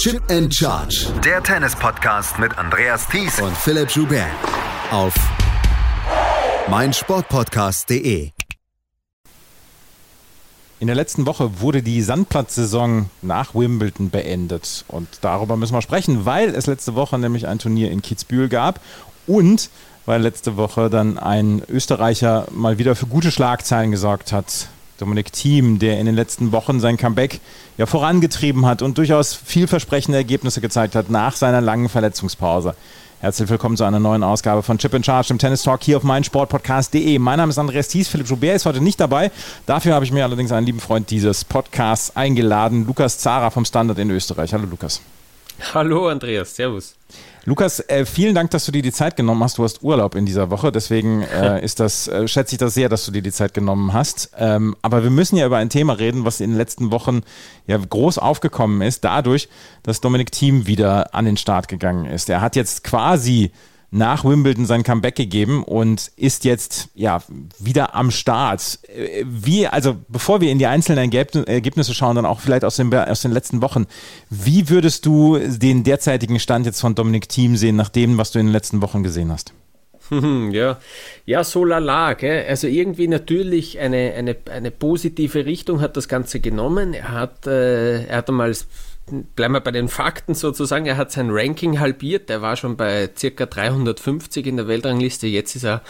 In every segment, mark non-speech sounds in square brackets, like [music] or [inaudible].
Chip and Charge. Der Tennis-Podcast mit Andreas Thies und Philipp Joubert. Auf meinsportpodcast.de. In der letzten Woche wurde die Sandplatzsaison nach Wimbledon beendet. Und darüber müssen wir sprechen, weil es letzte Woche nämlich ein Turnier in Kitzbühel gab und weil letzte Woche dann ein Österreicher mal wieder für gute Schlagzeilen gesorgt hat. Dominik Thiem, der in den letzten Wochen sein Comeback ja vorangetrieben hat und durchaus vielversprechende Ergebnisse gezeigt hat nach seiner langen Verletzungspause. Herzlich willkommen zu einer neuen Ausgabe von Chip in Charge, dem Tennis Talk hier auf meinsportpodcast.de. Mein Name ist Andreas Thies, Philipp Joubert ist heute nicht dabei. Dafür habe ich mir allerdings einen lieben Freund dieses Podcasts eingeladen, Lukas Zara vom Standard in Österreich. Hallo Lukas. [laughs] Hallo Andreas, Servus. Lukas, äh, vielen Dank, dass du dir die Zeit genommen hast. Du hast Urlaub in dieser Woche, deswegen äh, [laughs] ist das, äh, schätze ich das sehr, dass du dir die Zeit genommen hast. Ähm, aber wir müssen ja über ein Thema reden, was in den letzten Wochen ja groß aufgekommen ist, dadurch, dass Dominik Thiem wieder an den Start gegangen ist. Er hat jetzt quasi nach Wimbledon sein Comeback gegeben und ist jetzt ja wieder am Start. Wie, also bevor wir in die einzelnen Ergebnisse schauen, dann auch vielleicht aus den, aus den letzten Wochen, wie würdest du den derzeitigen Stand jetzt von Dominik Thiem sehen, nach dem, was du in den letzten Wochen gesehen hast? [laughs] Ja, ja, so lala, gell? Also irgendwie natürlich eine, eine, eine positive Richtung hat das Ganze genommen. Er hat, äh, er hat einmal bleiben wir bei den Fakten sozusagen. Er hat sein Ranking halbiert. Er war schon bei circa 350 in der Weltrangliste. Jetzt ist er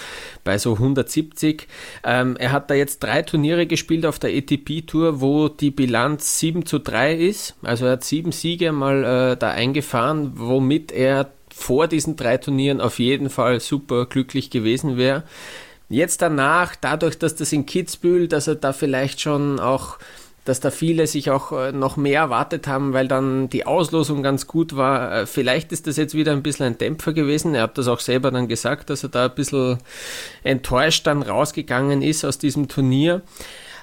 bei so 170. Ähm, er hat da jetzt drei Turniere gespielt auf der ATP Tour, wo die Bilanz 7 zu 3 ist. Also er hat sieben Siege mal äh, da eingefahren, womit er vor diesen drei Turnieren auf jeden Fall super glücklich gewesen wäre. Jetzt danach, dadurch, dass das in Kitzbühel, dass er da vielleicht schon auch dass da viele sich auch äh, noch mehr erwartet haben, weil dann die Auslosung ganz gut war. Äh, vielleicht ist das jetzt wieder ein bisschen ein Dämpfer gewesen. Er hat das auch selber dann gesagt, dass er da ein bisschen enttäuscht dann rausgegangen ist aus diesem Turnier.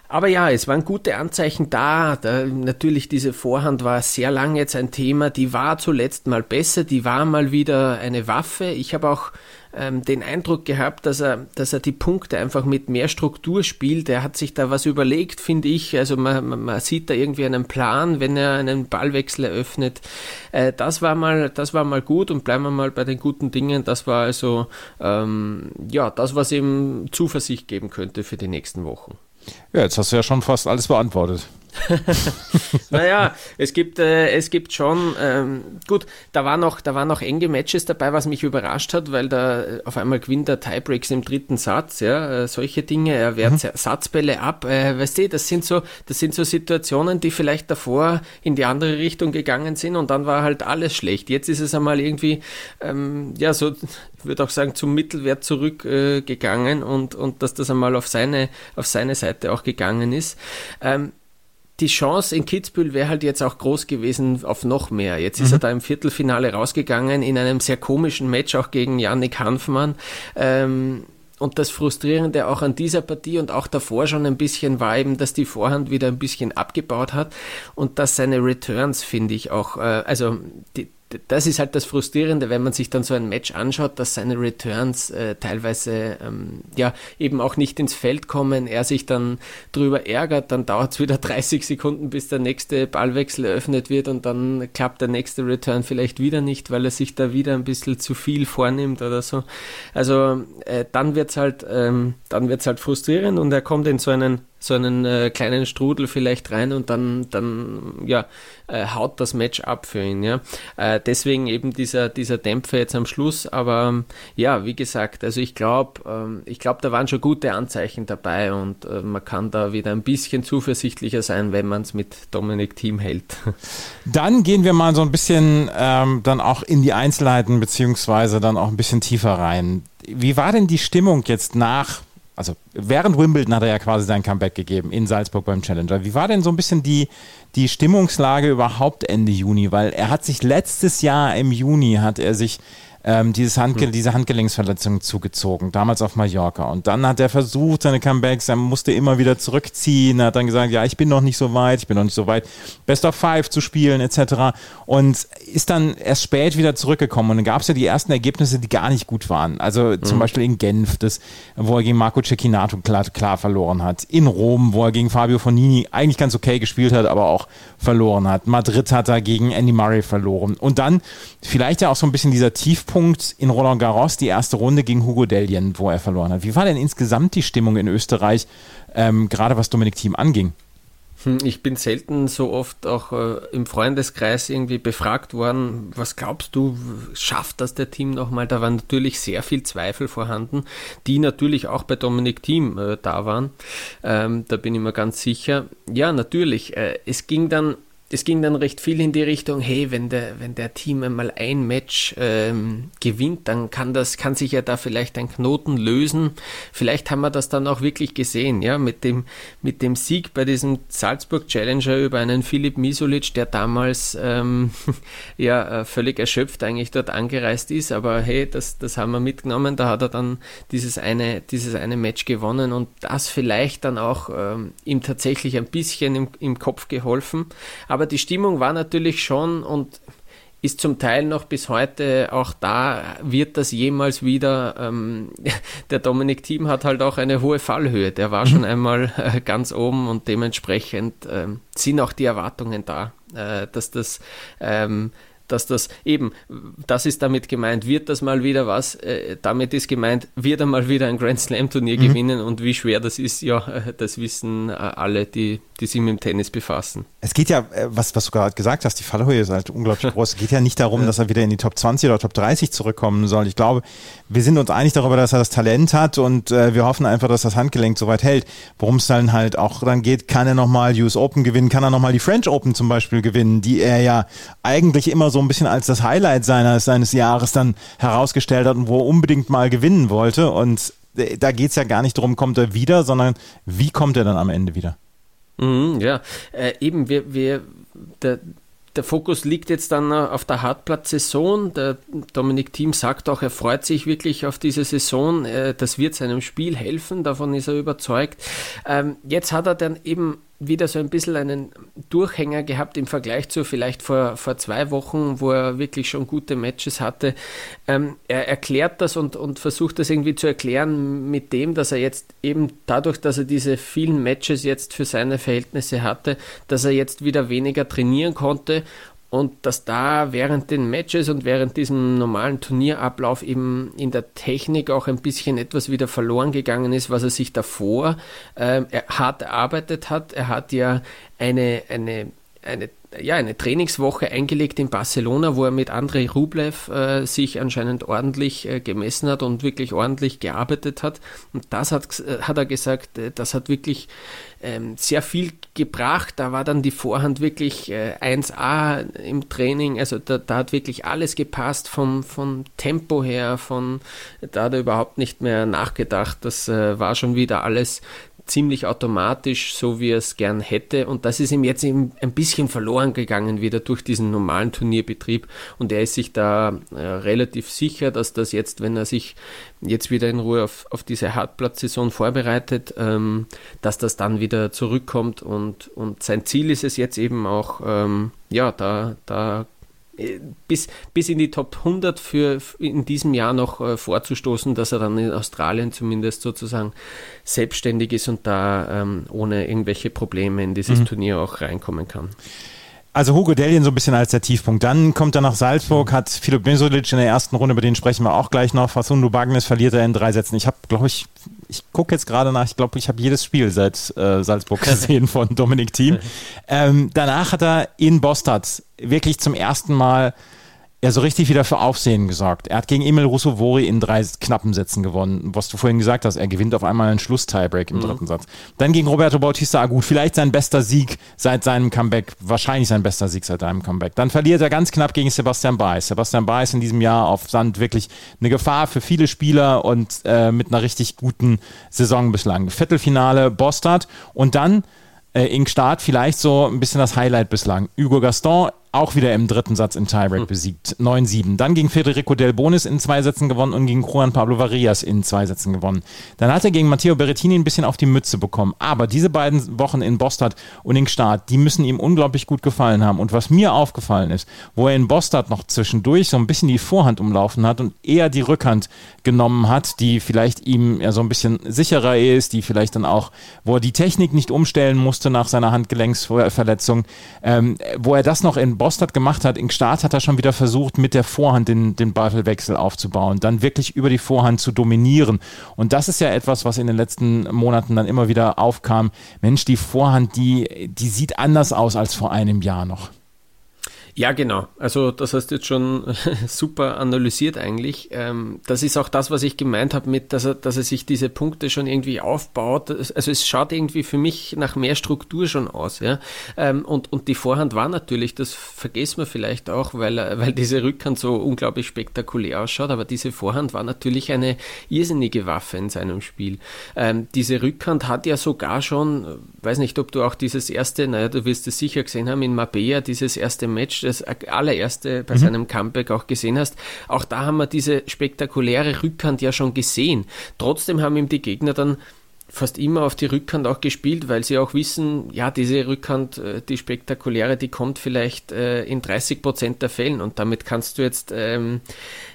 Aber ja, es waren gute Anzeichen da. da. Natürlich, diese Vorhand war sehr lange jetzt ein Thema. Die war zuletzt mal besser, die war mal wieder eine Waffe. Ich habe auch ähm, den Eindruck gehabt, dass er, dass er die Punkte einfach mit mehr Struktur spielt. Er hat sich da was überlegt, finde ich. Also man, man sieht da irgendwie einen Plan, wenn er einen Ballwechsel eröffnet. Äh, das war mal, das war mal gut und bleiben wir mal bei den guten Dingen. Das war also ähm, ja das, was ihm Zuversicht geben könnte für die nächsten Wochen. Ja, jetzt hast du ja schon fast alles beantwortet. [laughs] naja, es gibt, äh, es gibt schon, ähm, gut, da waren, noch, da waren noch enge Matches dabei, was mich überrascht hat, weil da auf einmal gewinnt der Tiebreaks im dritten Satz, ja, äh, solche Dinge, er wehrt mhm. Satzbälle ab, äh, weißt du, das sind, so, das sind so Situationen, die vielleicht davor in die andere Richtung gegangen sind und dann war halt alles schlecht. Jetzt ist es einmal irgendwie, ähm, ja, so, ich würde auch sagen, zum Mittelwert zurückgegangen äh, und, und dass das einmal auf seine, auf seine Seite auch gegangen ist. Ähm, die Chance in Kitzbühel wäre halt jetzt auch groß gewesen auf noch mehr. Jetzt ist er mhm. da im Viertelfinale rausgegangen in einem sehr komischen Match auch gegen Yannick Hanfmann. Ähm, und das Frustrierende auch an dieser Partie und auch davor schon ein bisschen war eben, dass die Vorhand wieder ein bisschen abgebaut hat und dass seine Returns, finde ich, auch, äh, also die, das ist halt das Frustrierende, wenn man sich dann so ein Match anschaut, dass seine Returns äh, teilweise ähm, ja eben auch nicht ins Feld kommen, er sich dann drüber ärgert, dann dauert es [laughs] wieder 30 Sekunden, bis der nächste Ballwechsel eröffnet wird und dann klappt der nächste Return vielleicht wieder nicht, weil er sich da wieder ein bisschen zu viel vornimmt oder so. Also äh, dann wird's halt, ähm, halt frustrierend und er kommt in so einen so einen äh, kleinen Strudel vielleicht rein und dann, dann ja, äh, haut das Match ab für ihn. Ja? Äh, deswegen eben dieser, dieser Dämpfer jetzt am Schluss. Aber ja, wie gesagt, also ich glaube, ähm, ich glaube, da waren schon gute Anzeichen dabei und äh, man kann da wieder ein bisschen zuversichtlicher sein, wenn man es mit Dominik Team hält. [laughs] Dann gehen wir mal so ein bisschen ähm, dann auch in die Einzelheiten beziehungsweise dann auch ein bisschen tiefer rein. Wie war denn die Stimmung jetzt nach also während Wimbledon hat er ja quasi sein Comeback gegeben in Salzburg beim Challenger. Wie war denn so ein bisschen die, die Stimmungslage überhaupt Ende Juni? Weil er hat sich letztes Jahr im Juni hat er sich ähm, dieses Handge mhm. diese Handgelenksverletzung zugezogen, damals auf Mallorca. Und dann hat er versucht, seine Comebacks, er musste immer wieder zurückziehen, er hat dann gesagt, ja, ich bin noch nicht so weit, ich bin noch nicht so weit, Best of Five zu spielen, etc. Und ist dann erst spät wieder zurückgekommen. Und dann gab es ja die ersten Ergebnisse, die gar nicht gut waren. Also mhm. zum Beispiel in Genf, das, wo er gegen Marco Cecchinato klar, klar verloren hat. In Rom, wo er gegen Fabio Fonini eigentlich ganz okay gespielt hat, aber auch verloren hat. Madrid hat er gegen Andy Murray verloren. Und dann vielleicht ja auch so ein bisschen dieser Tiefpunkt in Roland Garros, die erste Runde gegen Hugo Dellien, wo er verloren hat. Wie war denn insgesamt die Stimmung in Österreich, ähm, gerade was Dominik Thiem anging? Hm, ich bin selten so oft auch äh, im Freundeskreis irgendwie befragt worden, was glaubst du, schafft das der Team nochmal? Da waren natürlich sehr viel Zweifel vorhanden, die natürlich auch bei Dominik Thiem äh, da waren. Ähm, da bin ich mir ganz sicher. Ja, natürlich. Äh, es ging dann es ging dann recht viel in die Richtung, hey, wenn der, wenn der Team einmal ein Match ähm, gewinnt, dann kann das, kann sich ja da vielleicht ein Knoten lösen. Vielleicht haben wir das dann auch wirklich gesehen, ja, mit dem, mit dem Sieg bei diesem Salzburg Challenger über einen Philipp Misulic, der damals ähm, [laughs] ja äh, völlig erschöpft eigentlich dort angereist ist, aber hey, das, das haben wir mitgenommen. Da hat er dann dieses eine, dieses eine Match gewonnen und das vielleicht dann auch ähm, ihm tatsächlich ein bisschen im, im Kopf geholfen. Aber aber die Stimmung war natürlich schon und ist zum Teil noch bis heute auch da, wird das jemals wieder, ähm, [laughs] der Dominik Thiem hat halt auch eine hohe Fallhöhe, der war schon mhm. einmal äh, ganz oben und dementsprechend äh, sind auch die Erwartungen da, äh, dass das ähm, dass das eben, das ist damit gemeint, wird das mal wieder was, äh, damit ist gemeint, wird er mal wieder ein Grand Slam Turnier mhm. gewinnen und wie schwer das ist, ja, äh, das wissen äh, alle, die, die sich mit dem Tennis befassen. Es geht ja, äh, was, was du gerade gesagt hast, die Fallhöhe ist halt unglaublich groß. Es geht ja nicht darum, dass er wieder in die Top 20 oder Top 30 zurückkommen soll. Ich glaube, wir sind uns einig darüber, dass er das Talent hat und äh, wir hoffen einfach, dass das Handgelenk so weit hält. Worum es dann halt auch dann geht, kann er nochmal US Open gewinnen, kann er nochmal die French Open zum Beispiel gewinnen, die er ja eigentlich immer so so ein bisschen als das Highlight seines, seines Jahres dann herausgestellt hat und wo er unbedingt mal gewinnen wollte. Und äh, da geht es ja gar nicht darum, kommt er wieder, sondern wie kommt er dann am Ende wieder? Mhm, ja, äh, eben, wir, wir, der, der Fokus liegt jetzt dann auf der Hartplatz-Saison. Der Dominik Thiem sagt auch, er freut sich wirklich auf diese Saison. Äh, das wird seinem Spiel helfen, davon ist er überzeugt. Ähm, jetzt hat er dann eben wieder so ein bisschen einen Durchhänger gehabt im Vergleich zu vielleicht vor, vor zwei Wochen, wo er wirklich schon gute Matches hatte. Ähm, er erklärt das und, und versucht das irgendwie zu erklären mit dem, dass er jetzt eben dadurch, dass er diese vielen Matches jetzt für seine Verhältnisse hatte, dass er jetzt wieder weniger trainieren konnte und dass da während den Matches und während diesem normalen Turnierablauf eben in der Technik auch ein bisschen etwas wieder verloren gegangen ist, was er sich davor äh, hart erarbeitet hat. Er hat ja eine, eine, eine ja, eine Trainingswoche eingelegt in Barcelona, wo er mit Andrei Rublev äh, sich anscheinend ordentlich äh, gemessen hat und wirklich ordentlich gearbeitet hat. Und das hat, äh, hat er gesagt, äh, das hat wirklich ähm, sehr viel gebracht. Da war dann die Vorhand wirklich 1A äh, im Training. Also da, da, hat wirklich alles gepasst vom, vom Tempo her, von da hat er überhaupt nicht mehr nachgedacht. Das äh, war schon wieder alles ziemlich automatisch, so wie er es gern hätte. Und das ist ihm jetzt ein bisschen verloren gegangen wieder durch diesen normalen Turnierbetrieb. Und er ist sich da äh, relativ sicher, dass das jetzt, wenn er sich jetzt wieder in Ruhe auf, auf diese Hartplatzsaison vorbereitet, ähm, dass das dann wieder zurückkommt. Und, und sein Ziel ist es jetzt eben auch, ähm, ja, da, da bis, bis in die Top 100 für in diesem Jahr noch äh, vorzustoßen, dass er dann in Australien zumindest sozusagen selbstständig ist und da ähm, ohne irgendwelche Probleme in dieses mhm. Turnier auch reinkommen kann. Also Hugo Dellien so ein bisschen als der Tiefpunkt. Dann kommt er nach Salzburg, hat Filip Mesulic in der ersten Runde, über den sprechen wir auch gleich noch. Fasundu Bagnes verliert er in drei Sätzen. Ich habe, glaube ich, ich gucke jetzt gerade nach, ich glaube, ich habe jedes Spiel seit äh, Salzburg [laughs] gesehen von Dominik Thiem. Ähm, danach hat er in Bostad wirklich zum ersten Mal ja so richtig wieder für Aufsehen gesorgt. Er hat gegen Emil Russovori in drei knappen Sätzen gewonnen, was du vorhin gesagt hast. Er gewinnt auf einmal einen Schluss-Tiebreak im mhm. dritten Satz. Dann gegen Roberto Bautista Agut, vielleicht sein bester Sieg seit seinem Comeback, wahrscheinlich sein bester Sieg seit seinem Comeback. Dann verliert er ganz knapp gegen Sebastian Baez. Sebastian Baez in diesem Jahr auf Sand wirklich eine Gefahr für viele Spieler und äh, mit einer richtig guten Saison bislang. Viertelfinale Bostad und dann äh, Ing Start vielleicht so ein bisschen das Highlight bislang. Hugo Gaston auch wieder im dritten Satz im Tiebreak hm. besiegt. 9-7. Dann gegen Federico Del Bonis in zwei Sätzen gewonnen und gegen Juan Pablo Varillas in zwei Sätzen gewonnen. Dann hat er gegen Matteo Berrettini ein bisschen auf die Mütze bekommen. Aber diese beiden Wochen in Bostad und in Start, die müssen ihm unglaublich gut gefallen haben. Und was mir aufgefallen ist, wo er in Bostad noch zwischendurch so ein bisschen die Vorhand umlaufen hat und eher die Rückhand genommen hat, die vielleicht ihm ja so ein bisschen sicherer ist, die vielleicht dann auch, wo er die Technik nicht umstellen musste nach seiner Handgelenksverletzung, ähm, wo er das noch in Bostad gemacht hat, in Start hat er schon wieder versucht, mit der Vorhand den, den Ballwechsel aufzubauen, dann wirklich über die Vorhand zu dominieren. Und das ist ja etwas, was in den letzten Monaten dann immer wieder aufkam. Mensch, die Vorhand, die, die sieht anders aus als vor einem Jahr noch. Ja, genau. Also das hast du jetzt schon [laughs] super analysiert eigentlich. Ähm, das ist auch das, was ich gemeint habe mit, dass er, dass er sich diese Punkte schon irgendwie aufbaut. Also es schaut irgendwie für mich nach mehr Struktur schon aus. Ja? Ähm, und, und die Vorhand war natürlich, das vergessen wir vielleicht auch, weil, weil diese Rückhand so unglaublich spektakulär ausschaut, aber diese Vorhand war natürlich eine irrsinnige Waffe in seinem Spiel. Ähm, diese Rückhand hat ja sogar schon, weiß nicht, ob du auch dieses erste, naja, du wirst es sicher gesehen haben, in Mabea, dieses erste Match, das allererste bei mhm. seinem Comeback auch gesehen hast, auch da haben wir diese spektakuläre Rückhand ja schon gesehen. Trotzdem haben ihm die Gegner dann fast immer auf die Rückhand auch gespielt, weil sie auch wissen, ja, diese Rückhand, äh, die spektakuläre, die kommt vielleicht äh, in 30 Prozent der Fällen und damit kannst du jetzt ähm,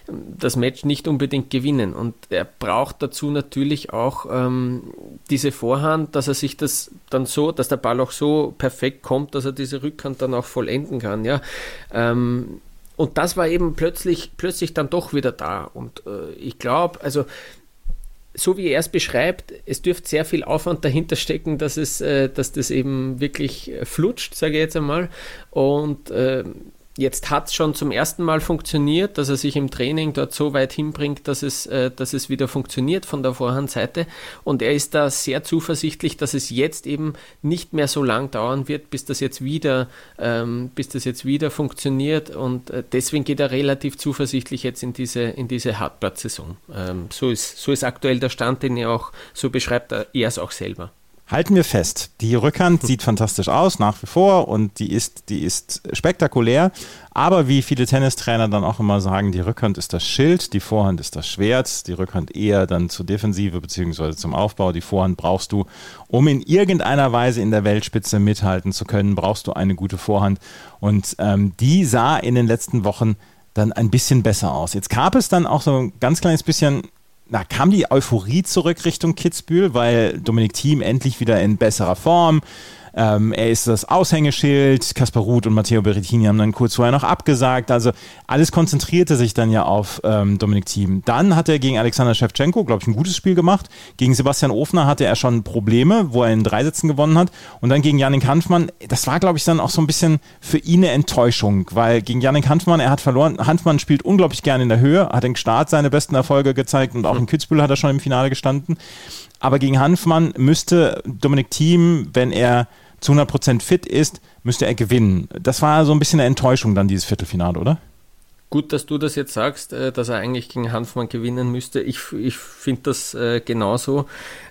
das Match nicht unbedingt gewinnen. Und er braucht dazu natürlich auch ähm, diese Vorhand, dass er sich das dann so, dass der Ball auch so perfekt kommt, dass er diese Rückhand dann auch vollenden kann, ja. Ähm, und das war eben plötzlich, plötzlich dann doch wieder da. Und äh, ich glaube, also so wie er es beschreibt, es dürfte sehr viel Aufwand dahinter stecken, dass es, äh, dass das eben wirklich äh, flutscht, sage ich jetzt einmal. Und äh, Jetzt hat es schon zum ersten Mal funktioniert, dass er sich im Training dort so weit hinbringt, dass es, äh, dass es wieder funktioniert von der Vorhandseite. Und er ist da sehr zuversichtlich, dass es jetzt eben nicht mehr so lang dauern wird, bis das jetzt wieder, ähm, bis das jetzt wieder funktioniert. Und äh, deswegen geht er relativ zuversichtlich jetzt in diese, in diese Hartplatzsaison. Ähm, so, ist, so ist aktuell der Stand, den er auch so beschreibt, er es auch selber. Halten wir fest, die Rückhand sieht fantastisch aus, nach wie vor, und die ist, die ist spektakulär. Aber wie viele Tennistrainer dann auch immer sagen, die Rückhand ist das Schild, die Vorhand ist das Schwert, die Rückhand eher dann zur Defensive bzw. zum Aufbau. Die Vorhand brauchst du, um in irgendeiner Weise in der Weltspitze mithalten zu können, brauchst du eine gute Vorhand. Und ähm, die sah in den letzten Wochen dann ein bisschen besser aus. Jetzt gab es dann auch so ein ganz kleines bisschen na, kam die Euphorie zurück Richtung Kitzbühel, weil Dominik Thiem endlich wieder in besserer Form ähm, er ist das Aushängeschild. Kaspar Ruth und Matteo Berrettini haben dann kurz vorher noch abgesagt. Also alles konzentrierte sich dann ja auf ähm, Dominik Thiem. Dann hat er gegen Alexander Shevchenko, glaube ich, ein gutes Spiel gemacht. Gegen Sebastian Ofner hatte er schon Probleme, wo er in drei Sätzen gewonnen hat. Und dann gegen Yannick Hanfmann, das war, glaube ich, dann auch so ein bisschen für ihn eine Enttäuschung, weil gegen Yannick Hanfmann, er hat verloren. Hanfmann spielt unglaublich gerne in der Höhe, hat im Start seine besten Erfolge gezeigt und auch in Kitzbühel hat er schon im Finale gestanden. Aber gegen Hanfmann müsste Dominik Thiem, wenn er zu 100% fit ist, müsste er gewinnen. Das war so ein bisschen eine Enttäuschung dann, dieses Viertelfinale, oder? Gut, dass du das jetzt sagst, äh, dass er eigentlich gegen Hanfmann gewinnen müsste. Ich, ich finde das äh, genauso.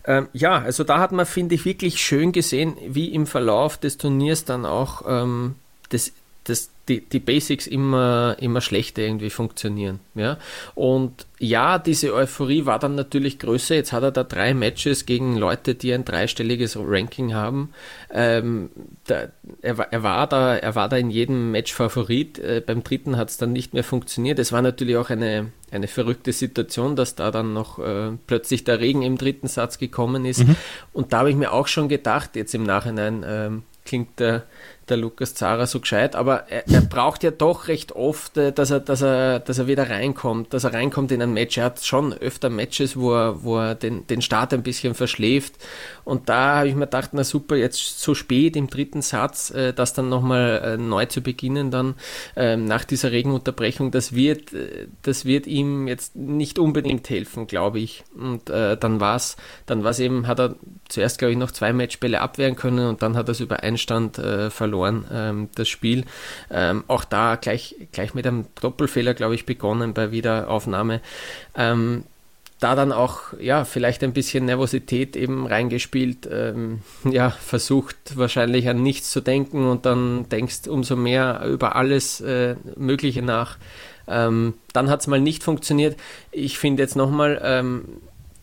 Ähm, ja, also da hat man, finde ich, wirklich schön gesehen, wie im Verlauf des Turniers dann auch ähm, das, das die, die Basics immer, immer schlechter irgendwie funktionieren. Ja? Und ja, diese Euphorie war dann natürlich größer. Jetzt hat er da drei Matches gegen Leute, die ein dreistelliges Ranking haben. Ähm, da, er, er, war da, er war da in jedem Match Favorit. Äh, beim dritten hat es dann nicht mehr funktioniert. Es war natürlich auch eine, eine verrückte Situation, dass da dann noch äh, plötzlich der Regen im dritten Satz gekommen ist. Mhm. Und da habe ich mir auch schon gedacht, jetzt im Nachhinein ähm, klingt der der Lukas Zara so gescheit, aber er, er, braucht ja doch recht oft, äh, dass er, dass, er, dass er wieder reinkommt, dass er reinkommt in ein Match. Er hat schon öfter Matches, wo er, wo er den, den Start ein bisschen verschläft. Und da habe ich mir gedacht, na super, jetzt so spät im dritten Satz, äh, das dann nochmal äh, neu zu beginnen, dann ähm, nach dieser Regenunterbrechung, das wird, das wird ihm jetzt nicht unbedingt helfen, glaube ich. Und äh, dann war es dann war's eben, hat er zuerst, glaube ich, noch zwei Matchbälle abwehren können und dann hat er es über Einstand äh, verloren verloren, ähm, das Spiel. Ähm, auch da gleich, gleich mit einem Doppelfehler, glaube ich, begonnen bei Wiederaufnahme. Ähm, da dann auch, ja, vielleicht ein bisschen Nervosität eben reingespielt, ähm, [laughs] ja, versucht wahrscheinlich an nichts zu denken und dann denkst umso mehr über alles äh, Mögliche nach. Ähm, dann hat es mal nicht funktioniert. Ich finde jetzt nochmal, ähm,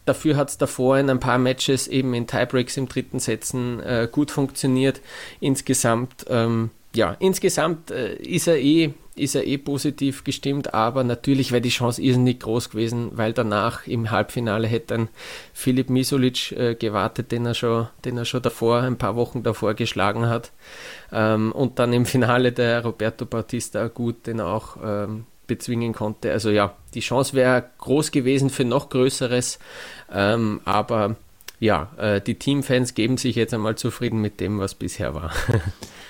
dafür hat es davor in ein paar Matches eben in Tiebreaks im dritten Sätzen äh, gut funktioniert. Insgesamt, ähm, ja, insgesamt äh, ist er eh ist er eh positiv gestimmt, aber natürlich wäre die Chance irrsinnig groß gewesen, weil danach im Halbfinale hätte dann Filip Misolic äh, gewartet, den er, schon, den er schon davor, ein paar Wochen davor geschlagen hat. Ähm, und dann im Finale der Roberto Bautista gut, den er auch ähm, bezwingen konnte. Also ja, die Chance wäre groß gewesen für noch Größeres, ähm, aber ja, äh, die Teamfans geben sich jetzt einmal zufrieden mit dem, was bisher war. [laughs]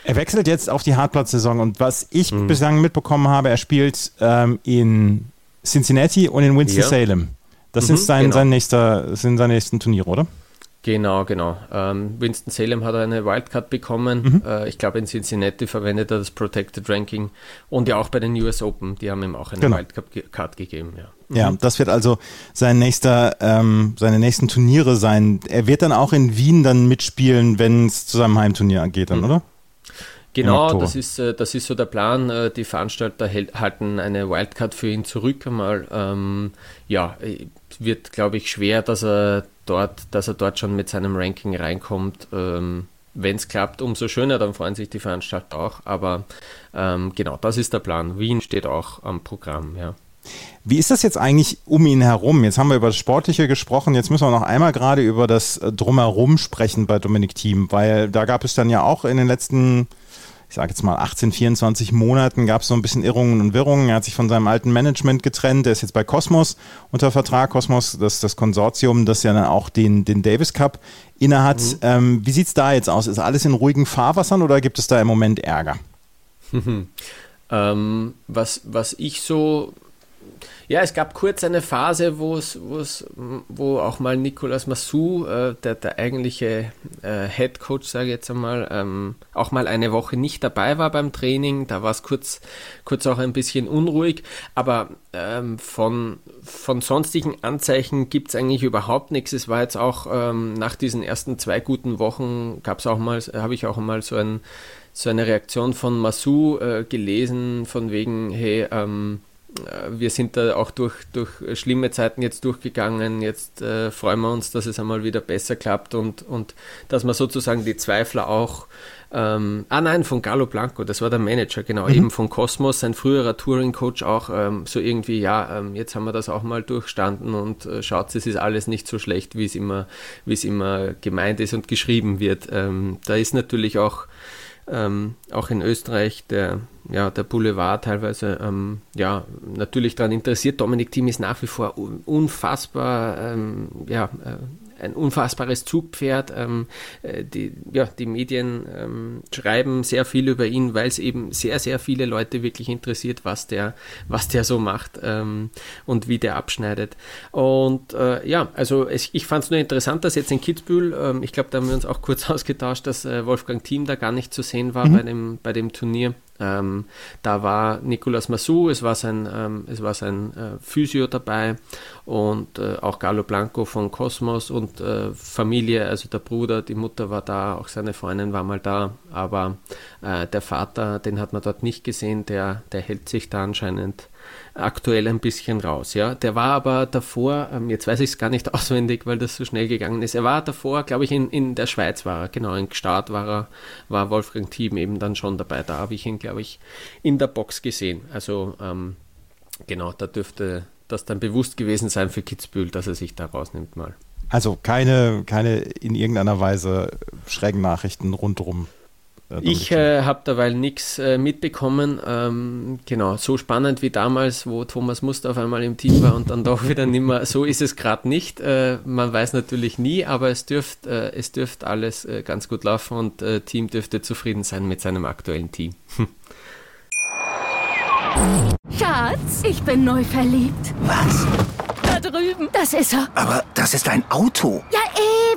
Er wechselt jetzt auf die Hartplatzsaison und was ich mhm. bislang mitbekommen habe, er spielt ähm, in Cincinnati und in Winston-Salem. Ja. Das mhm, sind, sein, genau. sein nächster, sind seine nächsten Turniere, oder? Genau, genau. Ähm, Winston-Salem hat eine Wildcard bekommen. Mhm. Äh, ich glaube, in Cincinnati verwendet er das Protected Ranking und ja auch bei den US Open, die haben ihm auch eine genau. Wildcard gegeben. Ja. ja, mhm. das wird also sein nächster, ähm, seine nächsten Turniere sein. Er wird dann auch in Wien dann mitspielen, wenn es zu seinem Heimturnier geht, dann, mhm. oder? Genau, das ist, äh, das ist so der Plan. Äh, die Veranstalter halten eine Wildcard für ihn zurück einmal. Ähm, ja, äh, wird, glaube ich, schwer, dass er dort, dass er dort schon mit seinem Ranking reinkommt. Ähm, Wenn es klappt, umso schöner, dann freuen sich die Veranstalter auch. Aber ähm, genau, das ist der Plan. Wien steht auch am Programm, ja. Wie ist das jetzt eigentlich um ihn herum? Jetzt haben wir über das Sportliche gesprochen, jetzt müssen wir noch einmal gerade über das Drumherum sprechen bei Dominik Thiem, weil da gab es dann ja auch in den letzten ich sage jetzt mal 18, 24 Monaten gab es so ein bisschen Irrungen und Wirrungen. Er hat sich von seinem alten Management getrennt. Er ist jetzt bei Cosmos unter Vertrag. Cosmos, das das Konsortium, das ja dann auch den, den Davis Cup innehat. Mhm. Ähm, wie sieht es da jetzt aus? Ist alles in ruhigen Fahrwassern oder gibt es da im Moment Ärger? [laughs] ähm, was, was ich so ja, es gab kurz eine Phase, wo es, wo auch mal Nicolas Massou, äh, der, der eigentliche äh, Head Coach, sage ich jetzt einmal, ähm, auch mal eine Woche nicht dabei war beim Training. Da war es kurz, kurz auch ein bisschen unruhig. Aber ähm, von, von sonstigen Anzeichen gibt es eigentlich überhaupt nichts. Es war jetzt auch ähm, nach diesen ersten zwei guten Wochen, gab es auch mal, habe ich auch mal so ein so eine Reaktion von Massou äh, gelesen, von wegen, hey, ähm, äh, wir sind da auch durch, durch schlimme Zeiten jetzt durchgegangen. Jetzt äh, freuen wir uns, dass es einmal wieder besser klappt und, und dass man sozusagen die Zweifler auch. Ähm, ah nein, von Galo Blanco, das war der Manager, genau, mhm. eben von Cosmos, sein früherer Touring-Coach auch, ähm, so irgendwie, ja, ähm, jetzt haben wir das auch mal durchstanden und äh, schaut, es ist alles nicht so schlecht, wie es immer, wie es immer gemeint ist und geschrieben wird. Ähm, da ist natürlich auch ähm, auch in Österreich der, ja, der Boulevard teilweise ähm, ja, natürlich daran interessiert. Dominik Thiem ist nach wie vor unfassbar ähm, ja, äh, ein unfassbares Zugpferd. Ähm, äh, die, ja, die Medien ähm, schreiben sehr viel über ihn, weil es eben sehr, sehr viele Leute wirklich interessiert, was der, was der so macht ähm, und wie der abschneidet. Und äh, ja, also es, ich fand es nur interessant, dass jetzt in Kitzbühel, ähm, ich glaube, da haben wir uns auch kurz [laughs] ausgetauscht, dass äh, Wolfgang Thiem da gar nicht zu sehen war mhm. bei, dem, bei dem Turnier. Ähm, da war Nicolas Massou, es war sein, ähm, es war sein äh, Physio dabei und äh, auch Galo Blanco von Cosmos und äh, Familie, also der Bruder, die Mutter war da, auch seine Freundin war mal da, aber äh, der Vater, den hat man dort nicht gesehen, der, der hält sich da anscheinend aktuell ein bisschen raus. Ja, der war aber davor, ähm, jetzt weiß ich es gar nicht [laughs] auswendig, weil das so schnell gegangen ist. Er war davor, glaube ich, in, in der Schweiz war er, genau, in Gstaad war er, war Wolfgang Thiem eben dann schon dabei. Da habe ich ihn, glaube ich, in der Box gesehen. Also ähm, genau, da dürfte das dann bewusst gewesen sein für Kitzbühel, dass er sich da rausnimmt mal. Also keine, keine in irgendeiner Weise schrägen Nachrichten rundherum ich äh, habe derweil nichts äh, mitbekommen. Ähm, genau, so spannend wie damals, wo Thomas Muster auf einmal im Team war und dann doch wieder nimmer. So ist es gerade nicht. Äh, man weiß natürlich nie, aber es dürfte äh, es dürft alles äh, ganz gut laufen und äh, Team dürfte zufrieden sein mit seinem aktuellen Team. [laughs] Schatz, ich bin neu verliebt. Was? Da drüben. Das ist er. Aber das ist ein Auto. Ja,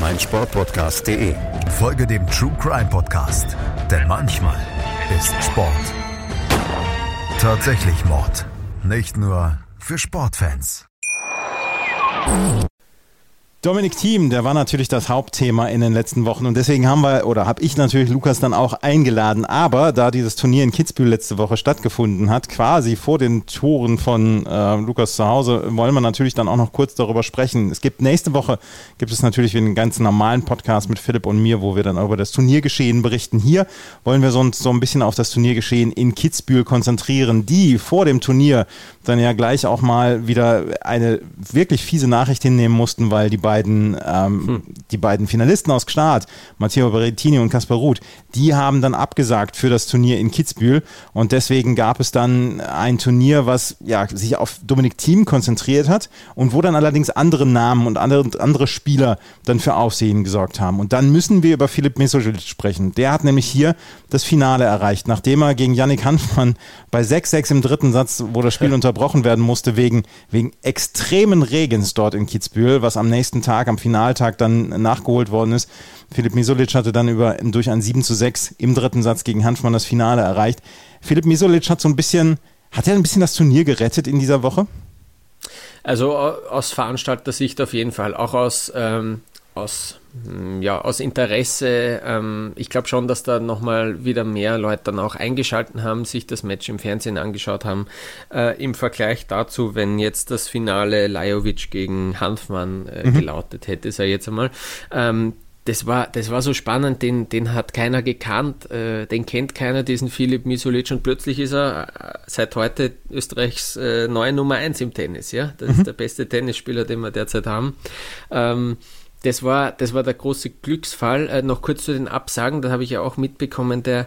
meinsportpodcast.de. Folge dem True Crime Podcast, denn manchmal ist Sport tatsächlich Mord. Nicht nur für Sportfans. Dominik Thiem, der war natürlich das Hauptthema in den letzten Wochen und deswegen haben wir oder habe ich natürlich Lukas dann auch eingeladen. Aber da dieses Turnier in Kitzbühel letzte Woche stattgefunden hat, quasi vor den Toren von äh, Lukas zu Hause, wollen wir natürlich dann auch noch kurz darüber sprechen. Es gibt nächste Woche gibt es natürlich einen ganz normalen Podcast mit Philipp und mir, wo wir dann über das Turniergeschehen berichten. Hier wollen wir uns so ein bisschen auf das Turniergeschehen in Kitzbühel konzentrieren, die vor dem Turnier dann ja gleich auch mal wieder eine wirklich fiese Nachricht hinnehmen mussten, weil die beiden, ähm, hm. die beiden Finalisten aus Gstaad, Matteo Berrettini und Kaspar Ruth, die haben dann abgesagt für das Turnier in Kitzbühel und deswegen gab es dann ein Turnier, was ja sich auf Dominik Thiem konzentriert hat und wo dann allerdings andere Namen und andere, andere Spieler dann für Aufsehen gesorgt haben. Und dann müssen wir über Philipp Mesocic sprechen. Der hat nämlich hier das Finale erreicht, nachdem er gegen Yannick Hanfmann bei 6-6 im dritten Satz, wo das Spiel unterbrochen [laughs] unterbrochen werden musste wegen, wegen extremen Regens dort in Kitzbühel, was am nächsten Tag, am Finaltag dann nachgeholt worden ist. Philipp Misolic hatte dann über, durch ein 7 zu 6 im dritten Satz gegen Hanfmann das Finale erreicht. Philipp Misolic hat so ein bisschen, hat er ein bisschen das Turnier gerettet in dieser Woche? Also aus Veranstalter-Sicht auf jeden Fall, auch aus, ähm, aus hm, ja, aus Interesse. Ähm, ich glaube schon, dass da nochmal wieder mehr Leute dann auch eingeschalten haben, sich das Match im Fernsehen angeschaut haben. Äh, Im Vergleich dazu, wenn jetzt das Finale Lajovic gegen Hanfmann äh, mhm. gelautet hätte, sei jetzt einmal. Ähm, das war, das war so spannend, den, den hat keiner gekannt, äh, den kennt keiner, diesen Philipp Misolic und plötzlich ist er äh, seit heute Österreichs äh, neue Nummer 1 im Tennis, ja. Das mhm. ist der beste Tennisspieler, den wir derzeit haben. Ähm, das war, das war der große Glücksfall. Äh, noch kurz zu den Absagen, da habe ich ja auch mitbekommen, der,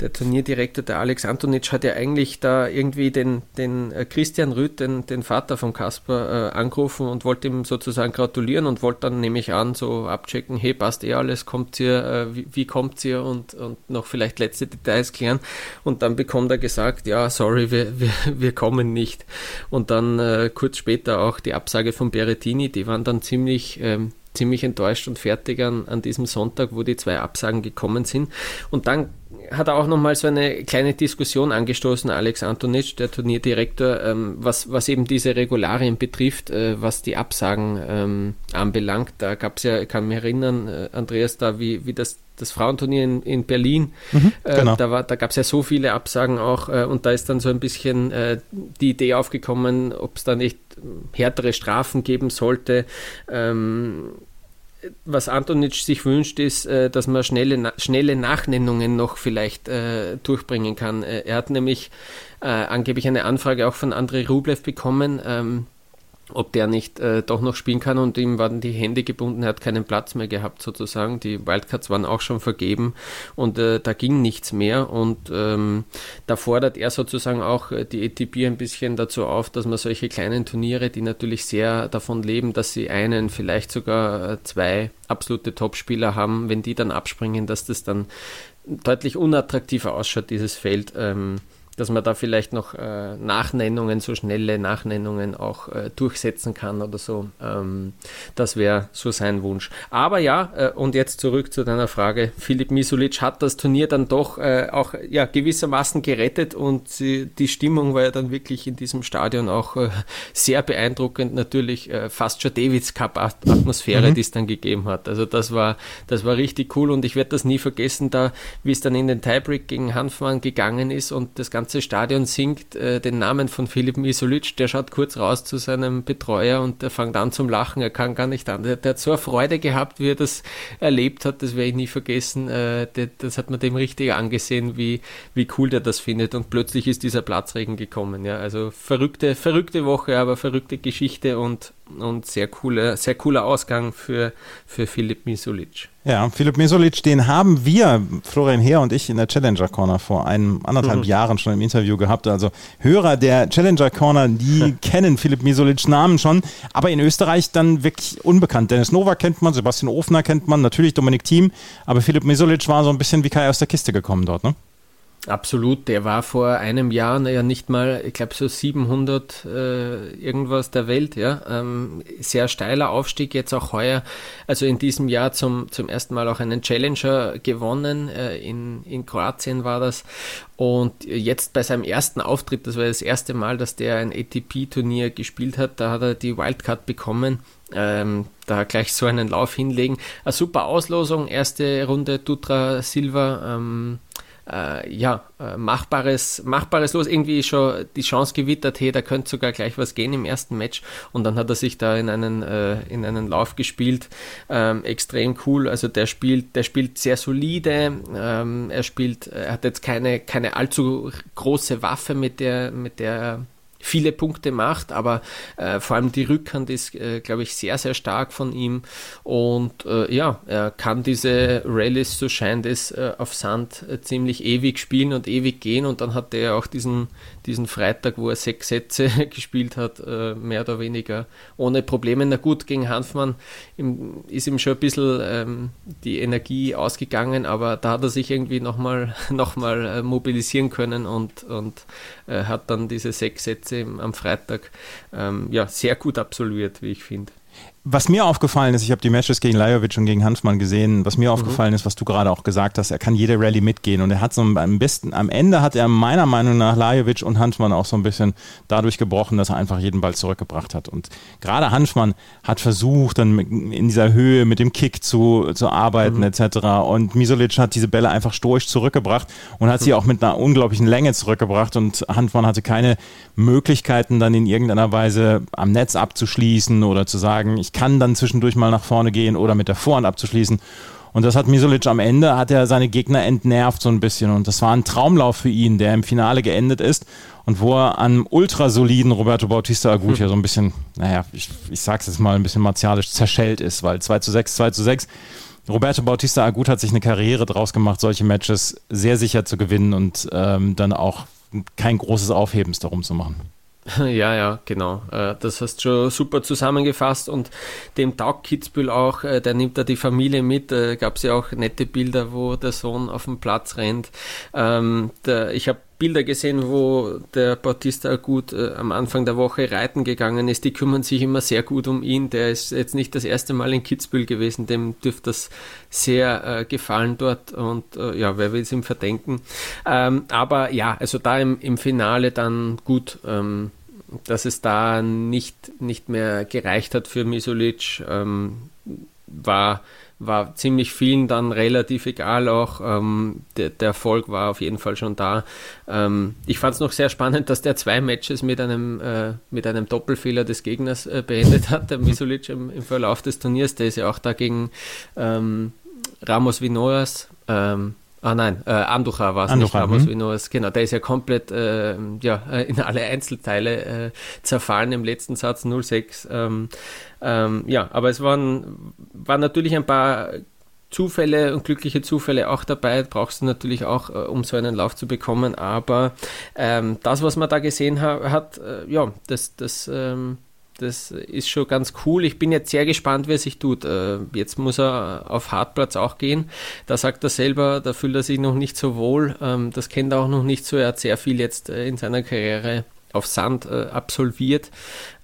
der Turnierdirektor, der Alex Antonic, hat ja eigentlich da irgendwie den, den äh, Christian Rüth, den, den Vater von Kasper, äh, angerufen und wollte ihm sozusagen gratulieren und wollte dann, nehme ich an, so abchecken, hey, passt eh alles, kommt ihr, äh, wie, wie kommt ihr und, und noch vielleicht letzte Details klären. Und dann bekommt er gesagt, ja, sorry, wir, wir, wir kommen nicht. Und dann äh, kurz später auch die Absage von Berettini, die waren dann ziemlich... Ähm, ziemlich enttäuscht und fertig an, an diesem Sonntag, wo die zwei Absagen gekommen sind. Und dann hat er auch nochmal so eine kleine Diskussion angestoßen, Alex Antonic, der Turnierdirektor, ähm, was, was eben diese Regularien betrifft, äh, was die Absagen ähm, anbelangt. Da gab es ja, ich kann mich erinnern, äh, Andreas, da wie, wie das das Frauenturnier in, in Berlin, mhm, äh, genau. da, da gab es ja so viele Absagen auch äh, und da ist dann so ein bisschen äh, die Idee aufgekommen, ob es da nicht härtere Strafen geben sollte. Ähm, was Antonic sich wünscht, ist, äh, dass man schnelle, schnelle Nachnennungen noch vielleicht äh, durchbringen kann. Äh, er hat nämlich äh, angeblich eine Anfrage auch von Andrei Rublev bekommen. Ähm, ob der nicht äh, doch noch spielen kann und ihm waren die Hände gebunden, er hat keinen Platz mehr gehabt sozusagen. Die Wildcards waren auch schon vergeben und äh, da ging nichts mehr und ähm, da fordert er sozusagen auch äh, die ATP ein bisschen dazu auf, dass man solche kleinen Turniere, die natürlich sehr davon leben, dass sie einen, vielleicht sogar äh, zwei absolute Topspieler haben, wenn die dann abspringen, dass das dann deutlich unattraktiver ausschaut, dieses Feld. Ähm, dass man da vielleicht noch äh, Nachnennungen, so schnelle Nachnennungen auch äh, durchsetzen kann oder so. Ähm, das wäre so sein Wunsch. Aber ja, äh, und jetzt zurück zu deiner Frage. Philipp Misulic hat das Turnier dann doch äh, auch ja, gewissermaßen gerettet und sie, die Stimmung war ja dann wirklich in diesem Stadion auch äh, sehr beeindruckend. Natürlich äh, fast schon Davids Cup Atmosphäre, mhm. die es dann gegeben hat. Also das war, das war richtig cool und ich werde das nie vergessen, da wie es dann in den Tiebreak gegen Hanfmann gegangen ist und das ganze ganze Stadion singt äh, den Namen von Philipp Misolic, der schaut kurz raus zu seinem Betreuer und der fängt an zum Lachen, er kann gar nicht an. Der, der hat so eine Freude gehabt, wie er das erlebt hat, das werde ich nie vergessen. Äh, der, das hat man dem richtig angesehen, wie, wie cool der das findet und plötzlich ist dieser Platzregen gekommen. Ja, also verrückte, verrückte Woche, aber verrückte Geschichte und und sehr cooler, sehr cooler Ausgang für, für Filip Misulic. Ja, Philipp Mesolic, den haben wir, Florian Heer und ich, in der Challenger Corner vor einem anderthalb mhm. Jahren schon im Interview gehabt. Also Hörer der Challenger Corner, die [laughs] kennen Philipp Mesolic Namen schon, aber in Österreich dann wirklich unbekannt. Dennis Nova kennt man, Sebastian Ofner kennt man, natürlich Dominik Thiem, aber Philipp Mesolic war so ein bisschen wie Kai aus der Kiste gekommen dort, ne? Absolut, der war vor einem Jahr naja nicht mal, ich glaube so 700 äh, irgendwas der Welt, ja. Ähm, sehr steiler Aufstieg jetzt auch heuer, also in diesem Jahr zum, zum ersten Mal auch einen Challenger gewonnen, äh, in, in Kroatien war das und jetzt bei seinem ersten Auftritt, das war das erste Mal, dass der ein ATP-Turnier gespielt hat, da hat er die Wildcard bekommen ähm, da gleich so einen Lauf hinlegen. Eine super Auslosung, erste Runde Dutra Silva, ähm, äh, ja, äh, machbares, machbares Los, irgendwie schon die Chance gewittert, hey, da könnte sogar gleich was gehen im ersten Match. Und dann hat er sich da in einen, äh, in einen Lauf gespielt, ähm, extrem cool, also der spielt, der spielt sehr solide, ähm, er spielt, er hat jetzt keine, keine allzu große Waffe, mit der, mit der viele Punkte macht, aber äh, vor allem die Rückhand ist, äh, glaube ich, sehr, sehr stark von ihm und äh, ja, er kann diese Rallyes, so scheint es, äh, auf Sand äh, ziemlich ewig spielen und ewig gehen und dann hat er auch diesen, diesen Freitag, wo er sechs Sätze [laughs] gespielt hat, äh, mehr oder weniger ohne Probleme. Na gut, gegen Hanfmann im, ist ihm schon ein bisschen ähm, die Energie ausgegangen, aber da hat er sich irgendwie nochmal noch mal, [laughs] mobilisieren können und, und hat dann diese sechs Sätze Am Freitag ähm, ja, sehr gut absolviert, wie ich finde. Was mir aufgefallen ist, ich habe die Matches gegen Lajovic und gegen Hanfmann gesehen, was mir mhm. aufgefallen ist, was du gerade auch gesagt hast, er kann jede Rallye mitgehen und er hat so am besten, am Ende hat er meiner Meinung nach Lajovic und Hanfmann auch so ein bisschen dadurch gebrochen, dass er einfach jeden Ball zurückgebracht hat. Und gerade Hanfmann hat versucht, dann in dieser Höhe mit dem Kick zu, zu arbeiten mhm. etc. Und Misolic hat diese Bälle einfach stoisch zurückgebracht und hat mhm. sie auch mit einer unglaublichen Länge zurückgebracht und Hanfmann hatte keine Möglichkeiten dann in irgendeiner Weise am Netz abzuschließen oder zu sagen, ich kann dann zwischendurch mal nach vorne gehen oder mit der Vorhand abzuschließen. Und das hat Misolic am Ende, hat er seine Gegner entnervt so ein bisschen. Und das war ein Traumlauf für ihn, der im Finale geendet ist und wo er an ultrasoliden Roberto Bautista Agut ja so ein bisschen, naja, ich, ich sag's jetzt mal ein bisschen martialisch, zerschellt ist, weil 2 zu 6, 2 zu 6. Roberto Bautista Agut hat sich eine Karriere draus gemacht, solche Matches sehr sicher zu gewinnen und ähm, dann auch kein großes Aufhebens darum zu machen. [laughs] Ja, ja, genau. Äh, das hast du schon super zusammengefasst und dem taugt Kitzbühel auch, äh, der nimmt da die Familie mit. Äh, Gab es ja auch nette Bilder, wo der Sohn auf dem Platz rennt. Ähm, ich habe Bilder gesehen, wo der Bautista gut äh, am Anfang der Woche reiten gegangen ist. Die kümmern sich immer sehr gut um ihn. Der ist jetzt nicht das erste Mal in Kitzbühel gewesen. Dem dürfte das sehr äh, gefallen dort. Und äh, ja, wer will es ihm verdenken? Ähm, aber ja, also da im, im Finale dann gut. Ähm, dass es da nicht, nicht mehr gereicht hat für Misolic, ähm, war war ziemlich vielen dann relativ egal auch. Ähm, der, der, Erfolg war auf jeden Fall schon da. Ähm, ich fand es noch sehr spannend, dass der zwei Matches mit einem, äh, mit einem Doppelfehler des Gegners äh, beendet hat, der Misulic im, im, Verlauf des Turniers. Der ist ja auch da gegen ähm, Ramos Vinoas ähm, Ah nein, äh, Anducha war es nicht, Vinoas, hm. genau, der ist ja komplett äh, ja, in alle Einzelteile äh, zerfallen im letzten Satz 0-6. Ähm, ähm, ja, aber es waren, waren natürlich ein paar Zufälle und glückliche Zufälle auch dabei, brauchst du natürlich auch, äh, um so einen Lauf zu bekommen, aber ähm, das, was man da gesehen ha hat, äh, ja, das, das ähm, das ist schon ganz cool. Ich bin jetzt sehr gespannt, wie er sich tut. Äh, jetzt muss er auf Hartplatz auch gehen. Da sagt er selber, da fühlt er sich noch nicht so wohl. Ähm, das kennt er auch noch nicht so. Er hat sehr viel jetzt äh, in seiner Karriere auf Sand äh, absolviert.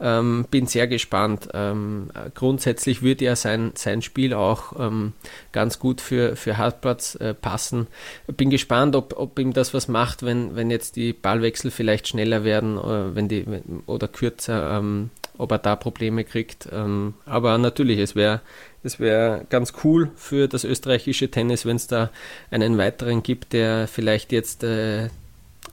Ähm, bin sehr gespannt. Ähm, grundsätzlich würde ja sein, sein Spiel auch ganz gut für, für Hartplatz passen. Bin gespannt, ob, ob ihm das was macht, wenn, wenn jetzt die Ballwechsel vielleicht schneller werden wenn die, oder kürzer. Ob er da Probleme kriegt. Ähm, aber natürlich, es wäre es wär ganz cool für das österreichische Tennis, wenn es da einen weiteren gibt, der vielleicht jetzt äh,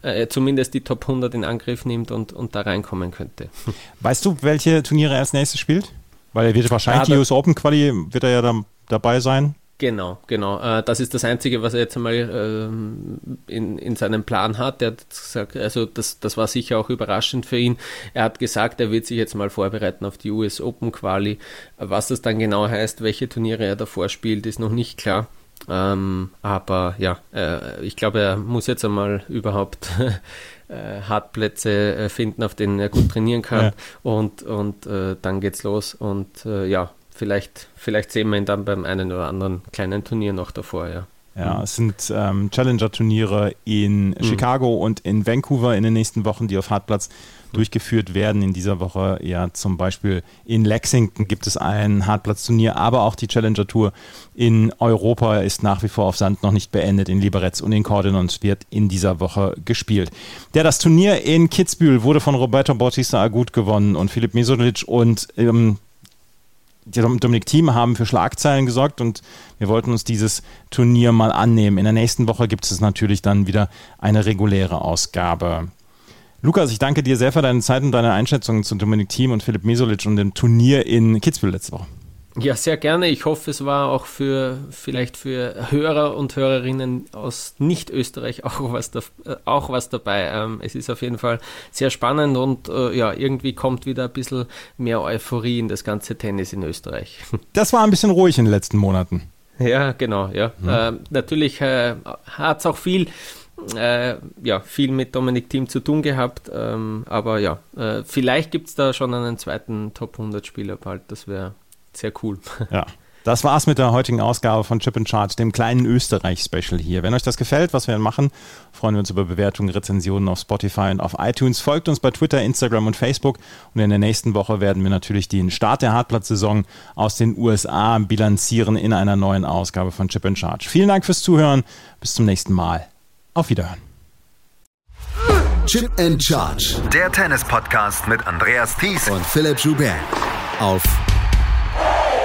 äh, zumindest die Top 100 in Angriff nimmt und, und da reinkommen könnte. [laughs] Weißt du, welche Turniere er als nächstes spielt? Weil er wird wahrscheinlich ja, die US Open Quali, wird er ja da, dabei sein. Genau, genau. Äh, das ist das Einzige, was er jetzt einmal ähm, in, in seinem Plan hat. Er hat gesagt, also das, das war sicher auch überraschend für ihn. Er hat gesagt, er wird sich jetzt mal vorbereiten auf die US Open Quali. Was das dann genau heißt, welche Turniere er davor spielt, ist noch nicht klar. Ähm, aber ja, äh, ich glaube, er muss jetzt einmal überhaupt [laughs] äh, Hartplätze finden, auf denen er gut trainieren kann. Ja. Und, und dann geht's los. Und ja, vielleicht, vielleicht sehen wir ihn dann beim einen oder anderen kleinen Turnier noch davor, ja. Ja, es sind ähm, Challenger-Turniere in mhm. Chicago und in Vancouver in den nächsten Wochen, die auf Hartplatz durchgeführt werden. In dieser Woche ja zum Beispiel in Lexington gibt es ein Hartplatz-Turnier, aber auch die Challenger-Tour in Europa ist nach wie vor auf Sand noch nicht beendet. In Liberec und in Cordonons wird in dieser Woche gespielt. Der das Turnier in Kitzbühel wurde von Roberto Bautista Agut gewonnen und Filip Mesolic und ähm, Dominik Thiem haben für Schlagzeilen gesorgt und wir wollten uns dieses Turnier mal annehmen. In der nächsten Woche gibt es natürlich dann wieder eine reguläre Ausgabe. Lukas, ich danke dir sehr für deine Zeit und deine Einschätzungen zu Dominik Thiem und Philipp Mesolic und dem Turnier in Kitzbühel letzte Woche. Ja, sehr gerne. Ich hoffe, es war auch für vielleicht für Hörer und Hörerinnen aus Nicht-Österreich [laughs] auch was, da, äh, auch was dabei. Ähm, es ist auf jeden Fall sehr spannend und äh, ja, irgendwie kommt wieder ein bisschen mehr Euphorie in das ganze Tennis in Österreich. [laughs] Das war ein bisschen ruhig in den letzten Monaten. Ja, genau, ja. Mhm. Ähm, natürlich äh, hat es auch viel. Äh, ja, viel mit Dominik Team zu tun gehabt, ähm, aber ja, äh, vielleicht gibt es da schon einen zweiten Top 100 Spieler bald, das wäre sehr cool. Ja. Das war's mit der heutigen Ausgabe von Chip and Charge, dem kleinen Österreich-Special hier. Wenn euch das gefällt, was wir machen, freuen wir uns über Bewertungen, Rezensionen auf Spotify und auf iTunes. Folgt uns bei Twitter, Instagram und Facebook. Und in der nächsten Woche werden wir natürlich den Start der Hartplatz-Saison aus den USA bilanzieren in einer neuen Ausgabe von Chip and Charge. Vielen Dank fürs Zuhören. Bis zum nächsten Mal. Auf Wiederhören. Chip and Charge. Der Tennis-Podcast mit Andreas Thies und Philipp Joubert. Auf